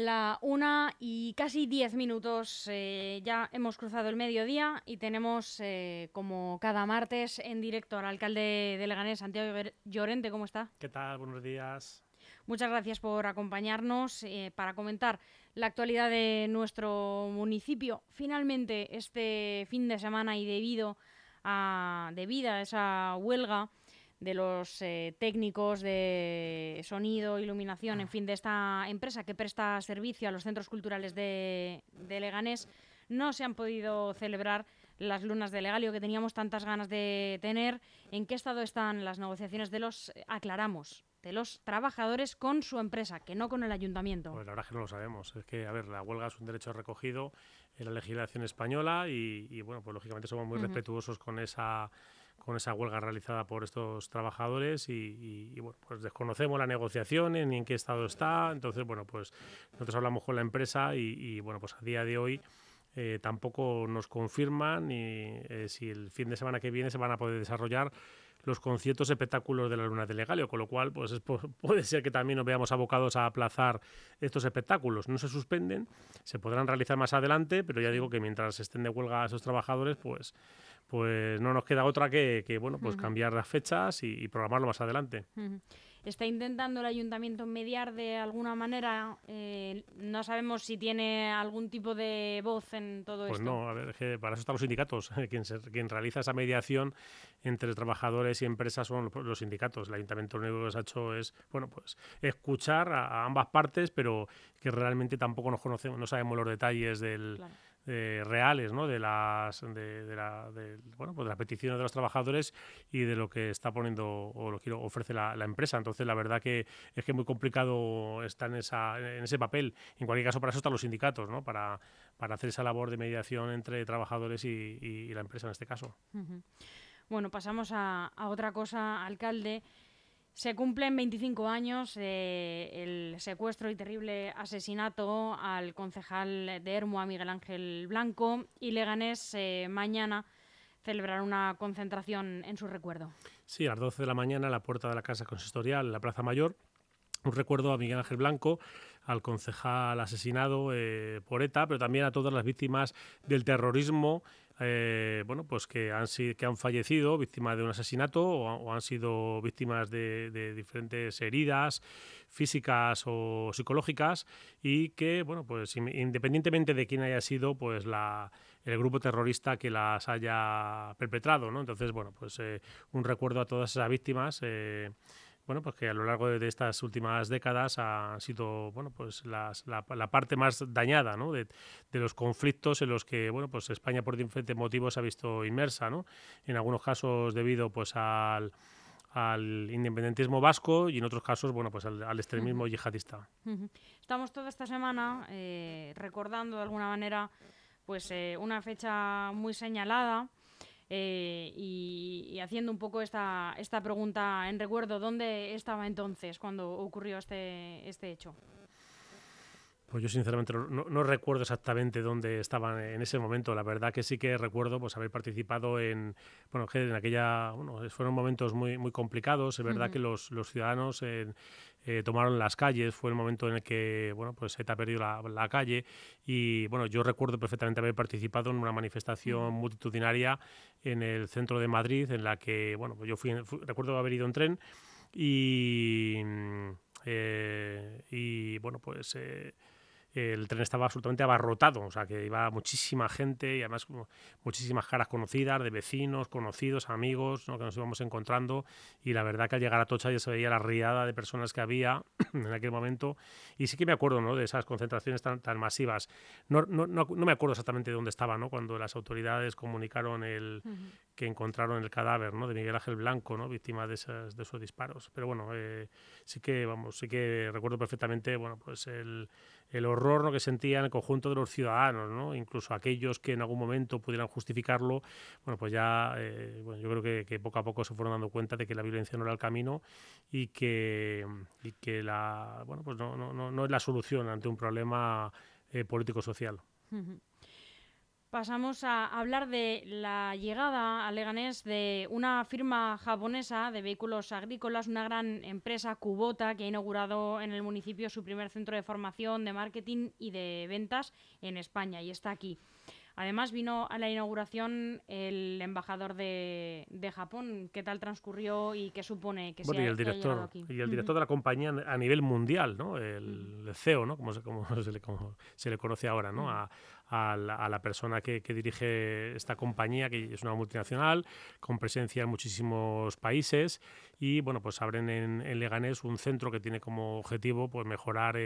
La una y casi diez minutos. eh, ya hemos cruzado el mediodía y tenemos, eh, como cada martes, en directo al alcalde de Leganés, Santiago Llorente. ¿Cómo está? ¿Qué tal? Buenos días. Muchas gracias por acompañarnos eh, para comentar la actualidad de nuestro municipio. Finalmente, este fin de semana y debido a, debido a esa huelga de los eh, técnicos de sonido, iluminación, en fin, de esta empresa que presta servicio a los centros culturales de, de Leganés, no se han podido celebrar las lunas de Legalio que teníamos tantas ganas de tener. ¿En qué estado están las negociaciones de los, aclaramos, de los trabajadores con su empresa, que no con el ayuntamiento? Pues la verdad es que no lo sabemos. Es que, a ver, la huelga es un derecho recogido en la legislación española y, y, bueno, pues lógicamente somos muy Ujú. respetuosos con esa con esa huelga realizada por estos trabajadores y, bueno, pues desconocemos la negociación ni en qué estado está. Entonces, bueno, pues nosotros hablamos con la empresa y, y, bueno, pues a día de hoy eh, tampoco nos confirman ni eh, si el fin de semana que viene se van a poder desarrollar los conciertos espectáculos de la Luna de Legalio, con lo cual pues es puede ser que también nos veamos abocados a aplazar estos espectáculos. No se suspenden, se podrán realizar más adelante, pero ya digo que mientras estén de huelga esos trabajadores, pues pues no nos queda otra que, que, bueno pues cambiar las fechas y, y programarlo más adelante. ¿Está intentando el ayuntamiento mediar de alguna manera? Eh, no sabemos si tiene algún tipo de voz en todo Pues esto. no, a ver, que para eso están los sindicatos. Quien, se- quien realiza esa mediación entre trabajadores y empresas son los, los sindicatos. El ayuntamiento lo único que se ha hecho es, bueno, pues escuchar a, a ambas partes, pero que realmente tampoco nos conocemos, no sabemos los detalles del, Claro. Eh, reales, ¿no? De las, de, la, bueno, pues de las peticiones de los trabajadores y de lo que está poniendo o lo que ofrece la, la empresa. Entonces, la verdad que es que es muy complicado estar en, esa, en ese papel. En cualquier caso, para eso están los sindicatos, ¿no? Para, para hacer esa labor de mediación entre trabajadores y, y- la empresa en este caso. Bueno, pasamos a, a otra cosa, alcalde. Se cumplen 25 años eh, el secuestro y terrible asesinato al concejal de Hermo, a Miguel Ángel Blanco, y Leganés eh, mañana celebrará una concentración en su recuerdo. Sí, a las 12 de la mañana en la puerta de la Casa Consistorial, la Plaza Mayor, un recuerdo a Miguel Ángel Blanco, al concejal asesinado eh, por ETA, pero también a todas las víctimas del terrorismo, eh, bueno, pues que han, que han fallecido víctimas de un asesinato o, ha- o han sido víctimas de, diferentes heridas físicas o psicológicas y que, bueno, pues in- independientemente de quién haya sido, pues la, el grupo terrorista que las haya perpetrado, ¿no? Entonces, bueno, pues eh, un recuerdo a todas esas víctimas. eh, bueno, pues que a lo largo de, de estas últimas décadas han sido, bueno, pues las- la, la parte más dañada, ¿no? De, de los conflictos en los que, bueno, pues España por diferentes motivos se ha visto inmersa, ¿no? En algunos casos debido, pues, al, al independentismo vasco y en otros casos, bueno, pues al, al extremismo yihadista. Estamos toda esta semana eh, recordando de alguna manera pues eh, una fecha muy señalada eh, y, y haciendo un poco esta, esta pregunta en recuerdo, ¿dónde estaba entonces cuando ocurrió este, este hecho? Pues yo sinceramente no, recuerdo exactamente dónde estaban en ese momento. La verdad que sí que recuerdo pues haber participado en, bueno, en aquella, bueno, fueron momentos muy, muy complicados. Es verdad que los, los ciudadanos eh, eh, tomaron las calles. Fue el momento en el que, bueno, pues ETA ha perdido la, la calle y, bueno, yo recuerdo perfectamente haber participado en una manifestación multitudinaria en el centro de Madrid, en la que, bueno, pues yo fui, fui- recuerdo haber ido en tren y, mm, eh, y bueno, pues eh, el tren estaba absolutamente abarrotado, o sea que iba muchísima gente y además muchísimas caras conocidas, de vecinos, conocidos, amigos, ¿no? que nos íbamos encontrando y la verdad que al llegar a Tocha ya se veía la riada de personas que había en aquel momento y sí que me acuerdo ¿no? de esas concentraciones tan, tan masivas. No, no, no, no me acuerdo exactamente de dónde estaba ¿no? cuando las autoridades comunicaron el, que encontraron el cadáver ¿no? de Miguel Ángel Blanco, ¿no? víctima de, esas, de esos disparos. Pero bueno, eh, sí que vamos, sí que recuerdo perfectamente, bueno, pues el, el horror que sentían el conjunto de los ciudadanos, ¿no? incluso aquellos que en algún momento pudieran justificarlo, bueno, pues ya, eh, bueno, yo creo que, poco a poco se fueron dando cuenta de que la violencia no era el camino y que, y que la, bueno, pues no, no, no, es la solución ante un problema eh, político-social. Pasamos a hablar de la llegada a Leganés de una firma japonesa de vehículos agrícolas, una gran empresa Kubota que ha inaugurado en el municipio su primer centro de formación, de marketing y de ventas en España y está aquí. Además vino a la inauguración el embajador de, Japón. ¿Qué tal transcurrió y qué supone que bueno, y el director y el director de la compañía a nivel mundial, ¿no? El, CEO, ¿no? Como se, se, le, conoce ahora, ¿no? A, a la, persona que, dirige esta compañía, que es una multinacional, con presencia en muchísimos países. Y bueno, pues abren en, Leganés un centro que tiene como objetivo pues mejorar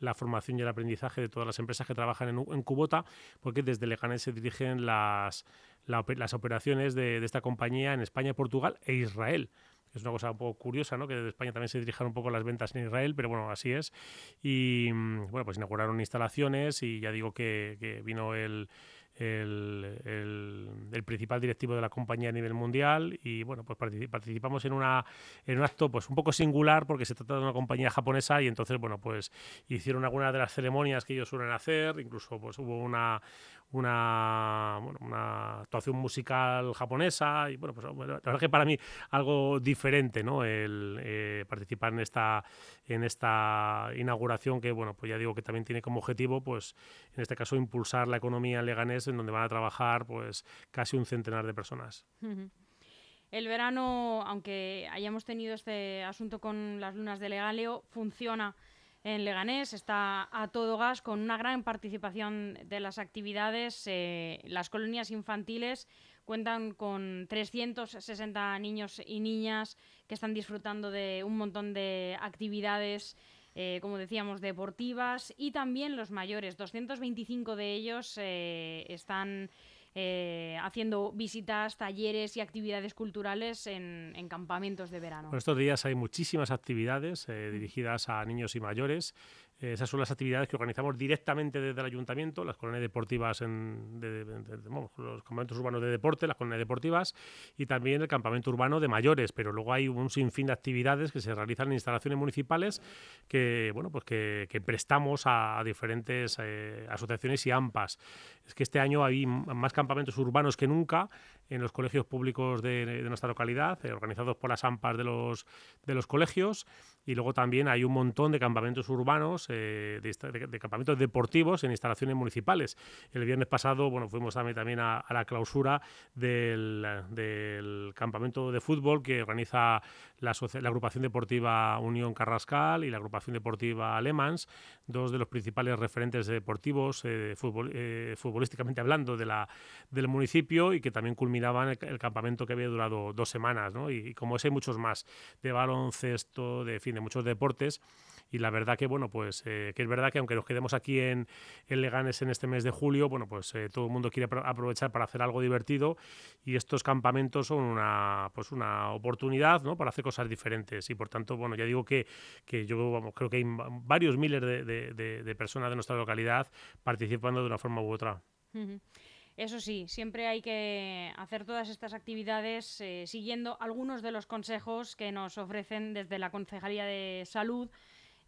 la formación y el aprendizaje de todas las empresas que trabajan en, en Cubota, porque desde Leganés se dirigen las, las operaciones de esta compañía en España, Portugal e Israel es una cosa un poco curiosa, ¿no? Que desde España también se dirijan un poco las ventas en Israel, pero bueno, así es. Y mm, bueno, pues inauguraron instalaciones y ya digo que, vino el, el, el, principal directivo de la compañía a nivel mundial y bueno pues participamos en una en un acto pues un poco singular porque se trata de una compañía japonesa y entonces bueno pues hicieron algunas de las ceremonias que ellos suelen hacer incluso pues hubo una una, bueno, una actuación musical japonesa y bueno, pues la verdad que para mí algo diferente, ¿no? El eh, participar en esta, en esta inauguración que, bueno, pues ya digo que también tiene como objetivo, pues en este caso, impulsar la economía Leganés, en donde van a trabajar pues casi un centenar de personas. El verano, aunque hayamos tenido este asunto con las lunas de Legaleo, funciona en Leganés. Está a todo gas con una gran participación de las actividades. Eh, las colonias infantiles cuentan con 360 niños y niñas que están disfrutando de un montón de actividades. Eh, como decíamos, deportivas y también los mayores. 225 de ellos eh, están eh, haciendo visitas, talleres y actividades culturales en, campamentos de verano. estos días hay muchísimas actividades eh, dirigidas a niños y mayores. Eh, esas son las actividades que organizamos directamente desde el ayuntamiento, las colonias deportivas, en, los campamentos urbanos de deporte, las colonias deportivas y también el campamento urbano de mayores. Pero luego hay un sinfín de actividades que se realizan en instalaciones municipales que, bueno, pues que, prestamos a, diferentes eh, asociaciones y AMPAs. Es que este año hay más campamentos urbanos que nunca en los colegios públicos de, nuestra localidad, eh, organizados por las AMPAs de los, de los colegios. Y luego también hay un montón de campamentos urbanos, eh, de, campamentos deportivos en instalaciones municipales. El viernes pasado, bueno, fuimos también, a, la clausura del, del, campamento de fútbol que organiza la, la, agrupación deportiva Unión Carrascal y la agrupación deportiva Alemans, dos de los principales referentes deportivos, eh, futbolísticamente hablando, de la, del municipio y que también culminaron el, campamento que había durado dos semanas, ¿no? Y, como ese hay muchos más, de baloncesto, de fin, de muchos deportes. Y la verdad que, bueno, pues eh, que es verdad que aunque nos quedemos aquí en, en Leganes en este mes de julio, bueno, pues eh, todo el mundo quiere aprovechar para hacer algo divertido y estos campamentos son una, pues una oportunidad, ¿no? Para hacer cosas diferentes. Y por tanto, bueno, ya digo que, que yo vamos, creo que hay varios miles de, de, de, personas de nuestra localidad participando de una forma u otra. Eso sí, siempre hay que hacer todas estas actividades eh, siguiendo algunos de los consejos que nos ofrecen desde la Concejalía de Salud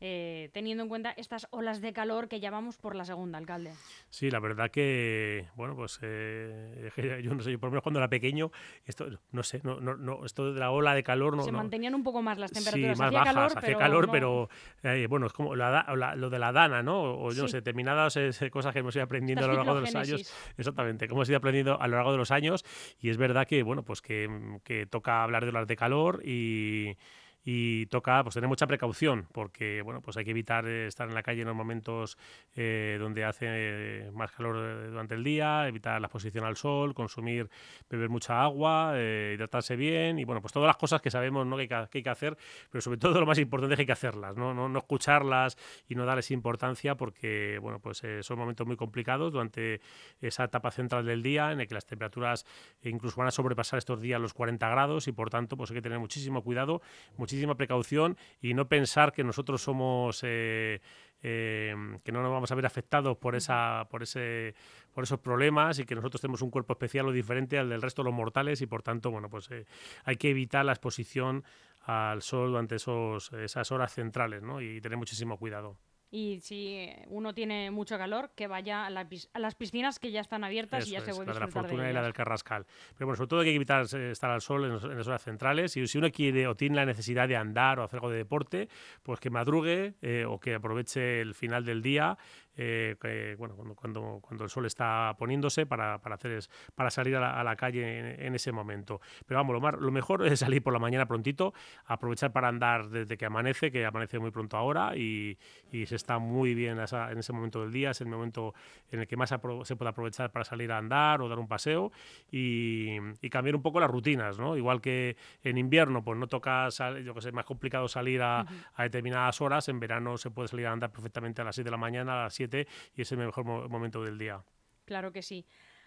eh, teniendo en cuenta estas olas de calor que ya vamos por la segunda, alcalde. Sí, la verdad que, bueno, pues eh, yo no sé, yo por lo menos cuando era pequeño, esto, no sé, no, no, esto de la ola de calor no... Se mantenían un poco más las temperaturas. Sí, más hacía bajas, calor, hacía pero calor, pero eh, bueno, es como lo de la dana, ¿no? O yo no sé, determinadas cosas que hemos ido aprendiendo a lo largo de los años. Exactamente, que hemos ido aprendiendo a lo largo de los años y es verdad que, bueno, pues que, que toca hablar de olas de calor y y toca pues tener mucha precaución porque bueno pues hay que evitar eh, estar en la calle en los momentos eh, donde hace eh, más calor durante el día evitar la exposición al sol consumir beber mucha agua hidratarse bien y bueno pues todas las cosas que sabemos ¿no? que, hay que, hacer pero sobre todo lo más importante es que hay que hacerlas no, no, no escucharlas y no darles importancia porque bueno pues son momentos muy complicados durante esa etapa central del día en el que las temperaturas incluso van a sobrepasar estos días los 40 grados y por tanto pues hay que tener muchísimo cuidado muchísima precaución y no pensar que nosotros somos eh, eh, que no nos vamos a ver afectados por esa por ese por esos problemas y que nosotros tenemos un cuerpo especial o diferente al del resto de los mortales y por tanto bueno pues eh, hay que evitar la exposición al sol durante esos, esas horas centrales ¿no? y tener muchísimo cuidado. Y si uno tiene mucho calor, que vaya a, las piscinas que ya están abiertas y ya se vuelve a La de la Fortuna y la del Carrascal. Pero bueno, sobre todo hay que evitar eh, estar al sol en, las horas centrales y si uno quiere o tiene la necesidad de andar o hacer algo de deporte, pues que madrugue eh, o que aproveche el final del día eh, bueno, cuando, cuando, el sol está poniéndose para, para hacer es, para salir a la, calle en, ese momento. Pero vamos, lo, lo, mejor es salir por la mañana prontito, aprovechar para andar desde que amanece, que amanece muy pronto ahora y, y se está muy bien en ese momento del día, es el momento en el que más se puede aprovechar para salir a andar o dar un paseo y, y, cambiar un poco las rutinas, ¿no? Igual que en invierno, pues no toca, yo que sé, más complicado salir a, a determinadas horas, en verano se puede salir a andar perfectamente a las 6 de la mañana, a las 7 y es el mejor momento del día. Claro que sí.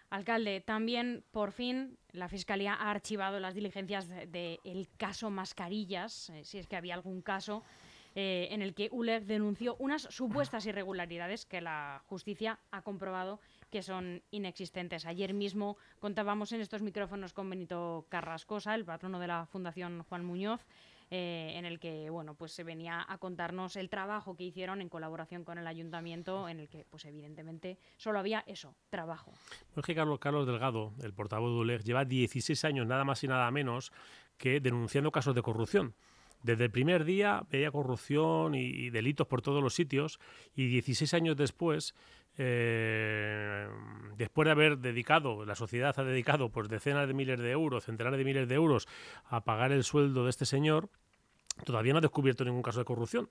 Alcalde, también por fin la Fiscalía ha archivado las diligencias del caso Mascarillas, eh, si es que había algún caso eh, en el que ULER denunció unas supuestas irregularidades que la justicia ha comprobado que son inexistentes. Ayer mismo contábamos en estos micrófonos con Benito Carrascosa, el patrono de la Fundación Juan Muñoz, eh, en el que bueno, pues se venía a contarnos el trabajo que hicieron en colaboración con el ayuntamiento, en el que pues evidentemente solo había eso, trabajo. Es que Carlos, Carlos Delgado, el portavoz de ULEG, lleva 16 años nada más y nada menos que denunciando casos de corrupción. Desde el primer día veía corrupción y, delitos por todos los sitios y 16 años después, eh, después de haber dedicado, la sociedad ha dedicado pues decenas de miles de euros, centenares de miles de euros a pagar el sueldo de este señor, todavía no ha descubierto ningún caso de corrupción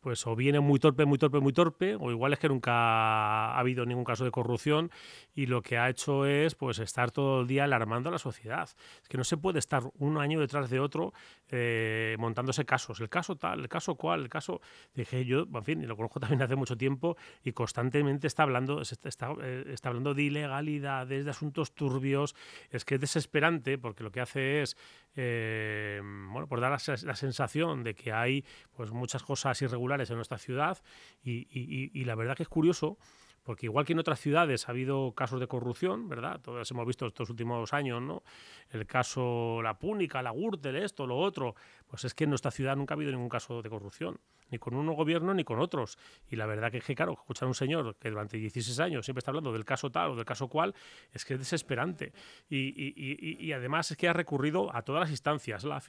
pues o viene muy torpe, muy torpe, muy torpe, o igual es que nunca ha habido ningún caso de corrupción y lo que ha hecho es pues estar todo el día alarmando a la sociedad. Es que no se puede estar un año detrás de otro eh, montándose casos. El caso tal, el caso cual, el caso... Dije yo, en fin, y lo conozco también hace mucho tiempo y constantemente está hablando, eh, está hablando de ilegalidades, de asuntos turbios. Es que es desesperante porque lo que hace es eh, bueno, por dar la, sensación de que hay pues muchas cosas irregulares en nuestra ciudad y, la verdad que es curioso porque igual que en otras ciudades ha habido casos de corrupción, ¿verdad? Todos hemos visto estos últimos años, ¿no? El caso La Púnica, la Gürtel, esto, lo otro, pues es que en nuestra ciudad nunca ha habido ningún caso de corrupción, ni con un gobierno ni con otros. Y la verdad que es que, claro, escuchar a un señor que durante 16 años siempre está hablando del caso tal o del caso cual, es que es desesperante. Y, además es que ha recurrido a todas las instancias, la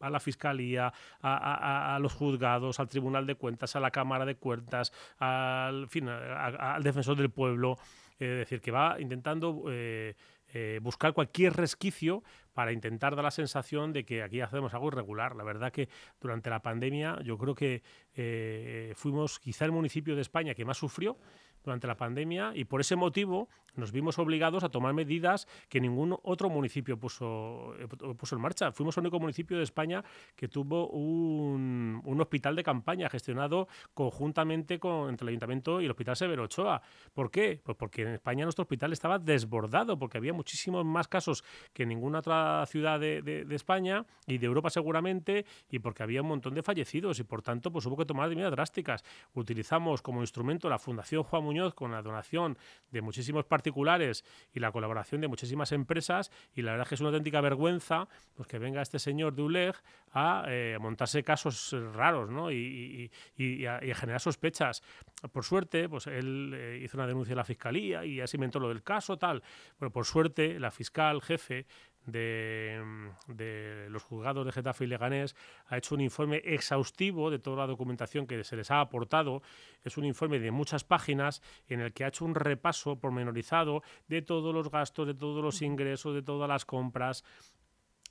a la Fiscalía, a, los juzgados, al Tribunal de Cuentas, a la Cámara de Cuentas, al, fin, al Defensor del Pueblo. Es decir, que va intentando eh, eh, buscar cualquier resquicio para intentar dar la sensación de que aquí hacemos algo irregular. La verdad que durante la pandemia yo creo que eh, fuimos quizá el municipio de España que más sufrió durante la pandemia y por ese motivo nos vimos obligados a tomar medidas que ningún otro municipio puso, eh, puso en marcha. Fuimos el único municipio de España que tuvo un, un hospital de campaña gestionado conjuntamente con, entre el Ayuntamiento y el Hospital Severo Ochoa. ¿Por qué? Pues porque en España nuestro hospital estaba desbordado, porque había muchísimos más casos que en ninguna otra ciudad de, de, España y de Europa seguramente, y porque había un montón de fallecidos y por tanto pues hubo que tomar medidas drásticas. Utilizamos como instrumento la Fundación Juan Muñoz con la donación de muchísimos particulares y la colaboración de muchísimas empresas y la verdad es que es una auténtica vergüenza pues que venga este señor de a eh, montarse casos raros ¿no? y, a, generar sospechas. Por suerte, pues él eh, hizo una denuncia a la fiscalía y así inventó lo del caso, tal. Bueno, por suerte, la fiscal jefe de, los juzgados de Getafe y Leganés ha hecho un informe exhaustivo de toda la documentación que se les ha aportado. Es un informe de muchas páginas en el que ha hecho un repaso pormenorizado de todos los gastos, de todos los ingresos, de todas las compras,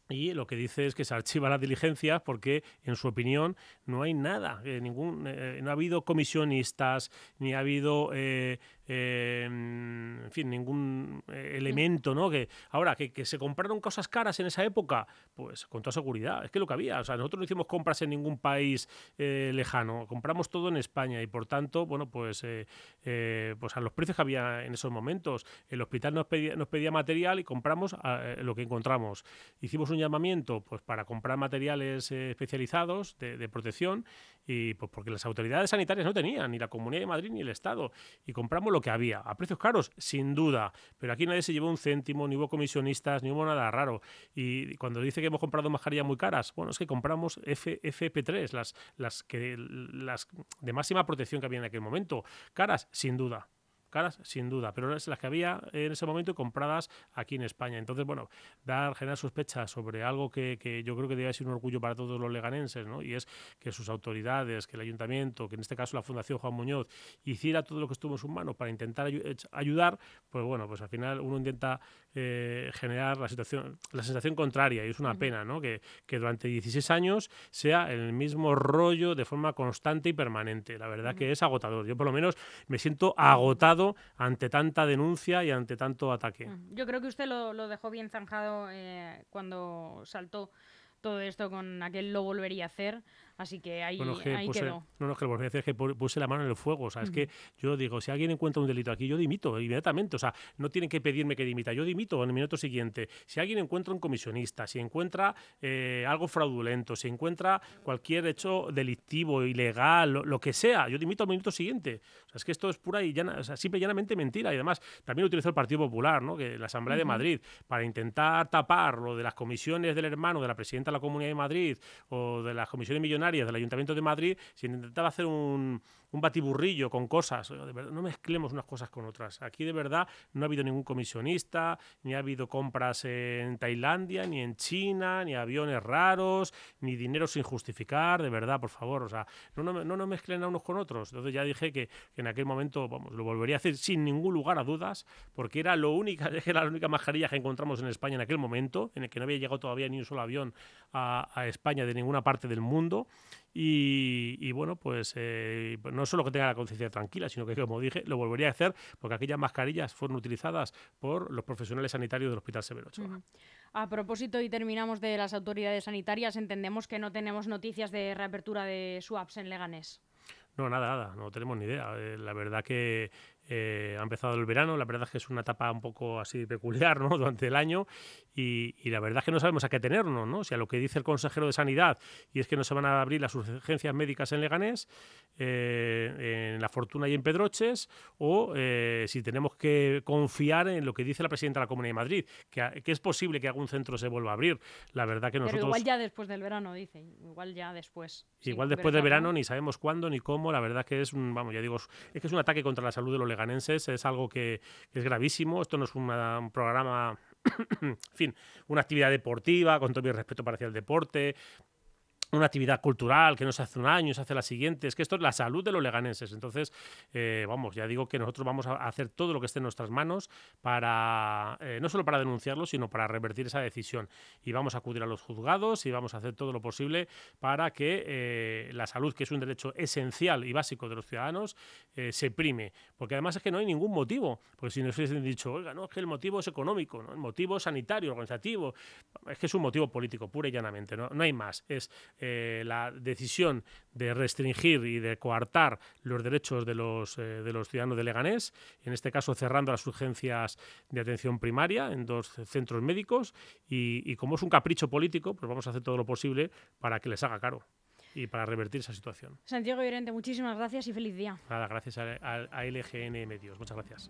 y lo que dice es que se archiva la diligencia porque, en su opinión, no hay nada, eh, ningún, eh, no ha habido comisionistas, ni ha habido eh, Em, en fin, ningún eh, elemento, ¿no? Que ahora, que, que, se compraron cosas caras en esa época, pues con toda seguridad, es que lo que había, o sea, nosotros no hicimos compras en ningún país eh, lejano, compramos todo en España y por tanto, bueno, pues, eh, pues a los precios que había en esos momentos, el hospital nos pedía, nos pedía material y compramos lo que encontramos. Hicimos un llamamiento, pues, para comprar materiales especializados de, de protección y pues porque las autoridades sanitarias no tenían, ni la Comunidad de Madrid ni el Estado, y compramos lo que había. ¿A precios caros? Sin duda. Pero aquí nadie se llevó un céntimo, ni hubo comisionistas, ni hubo nada raro. Y cuando dice que hemos comprado mascarillas muy caras, bueno, es que compramos FP3, las, las, que, las de máxima protección que había en aquel momento. Caras, sin duda caras, sin duda, pero es las que había en ese momento compradas aquí en España. Entonces, bueno, dar, generar sospechas sobre algo que, que, yo creo que debe ser un orgullo para todos los leganenses, ¿no? Y es que sus autoridades, que el ayuntamiento, que en este caso la Fundación Juan Muñoz, hiciera todo lo que estuvo en sus manos para intentar ayudar, pues bueno, pues al final uno intenta eh, generar la situación, la sensación contraria, y es una pena, ¿no? Que, que, durante 16 años sea el mismo rollo de forma constante y permanente. La verdad que es agotador. Yo por lo menos me siento agotado ante tanta denuncia y ante tanto ataque. Mm, yo creo que usted lo, dejó bien zanjado eh, cuando saltó todo esto con aquel lo volvería a hacer. Así que ahí, ahí quedó. No, no, es que lo volvería a hacer, es que puse la mano en el fuego. O sea, es que yo digo, si alguien encuentra un delito aquí, yo dimito inmediatamente. O sea, no tienen que pedirme que dimita, yo dimito en el minuto siguiente. Si alguien encuentra un comisionista, si encuentra eh, algo fraudulento, si encuentra cualquier hecho delictivo, ilegal, lo, que sea, yo dimito al minuto siguiente. O sea, es que esto es pura y llana, o sea, simple y llanamente mentira. Y además, también lo utilizó el Partido Popular, ¿no? que la Asamblea de Madrid, para intentar tapar lo de las comisiones del hermano de la presidenta de la Comunidad de Madrid o de las comisiones millonarias del Ayuntamiento de Madrid, se intentaba hacer un, un batiburrillo con cosas. no mezclemos unas cosas con otras. Aquí de verdad no ha habido ningún comisionista, ni ha habido compras en Tailandia, ni en China, ni aviones raros, ni dinero sin justificar, de verdad, por favor. O sea, no, no, no mezclen a unos con otros. Entonces ya dije que, en aquel momento, vamos, lo volvería a hacer sin ningún lugar a dudas, porque era lo única, era la única mascarilla que encontramos en España en aquel momento, en el que no había llegado todavía ni un solo avión a, a España de ninguna parte del mundo. Y, bueno, pues eh, no solo que tenga la conciencia tranquila, sino que, como dije, lo volvería a hacer porque aquellas mascarillas fueron utilizadas por los profesionales sanitarios del Hospital Severo Ochoa. A propósito, y terminamos de las autoridades sanitarias, entendemos que no tenemos noticias de reapertura de SWAPs en Leganés. No, nada, nada, no tenemos ni idea. Eh, la verdad que eh, ha empezado el verano, la verdad es que es una etapa un poco así peculiar ¿no? durante el año y, la verdad es que no sabemos a qué tenernos, ¿no? si a lo que dice el consejero de Sanidad y es que no se van a abrir las urgencias médicas en Leganés, eh, en La Fortuna y en Pedroches, o eh, si tenemos que confiar en lo que dice la presidenta de la Comunidad de Madrid, que, es posible que algún centro se vuelva a abrir. La verdad que nosotros... Pero igual ya después del verano, dice, igual ya después. Igual después del verano, ni sabemos cuándo ni cómo, la verdad que es un, vamos, ya digo, es que es un ataque contra la salud de los es algo que, es gravísimo. Esto no es un programa, en fin, una actividad deportiva, con todo mi respeto para el deporte una actividad cultural que no se hace un año, se hace la siguiente. Es que esto es la salud de los leganenses. Entonces, eh, vamos, ya digo que nosotros vamos a hacer todo lo que esté en nuestras manos para, eh, no solo para denunciarlo, sino para revertir esa decisión. Y vamos a acudir a los juzgados y vamos a hacer todo lo posible para que eh, la salud, que es un derecho esencial y básico de los ciudadanos, se prime. Porque además es que no hay ningún motivo. Porque si nos hubiesen dicho, oiga, no, es que el motivo es económico, el motivo sanitario, organizativo, es que es un motivo político, pura y llanamente, no, no hay más. Es eh, la decisión de restringir y de coartar los derechos de los, eh, de los ciudadanos de Leganés, en este caso cerrando las urgencias de atención primaria en dos centros médicos y, como es un capricho político, pues vamos a hacer todo lo posible para que les haga caro y para revertir esa situación. Santiago Llorente, muchísimas gracias y feliz día. Nada, gracias a, a LGN Medios. Muchas gracias.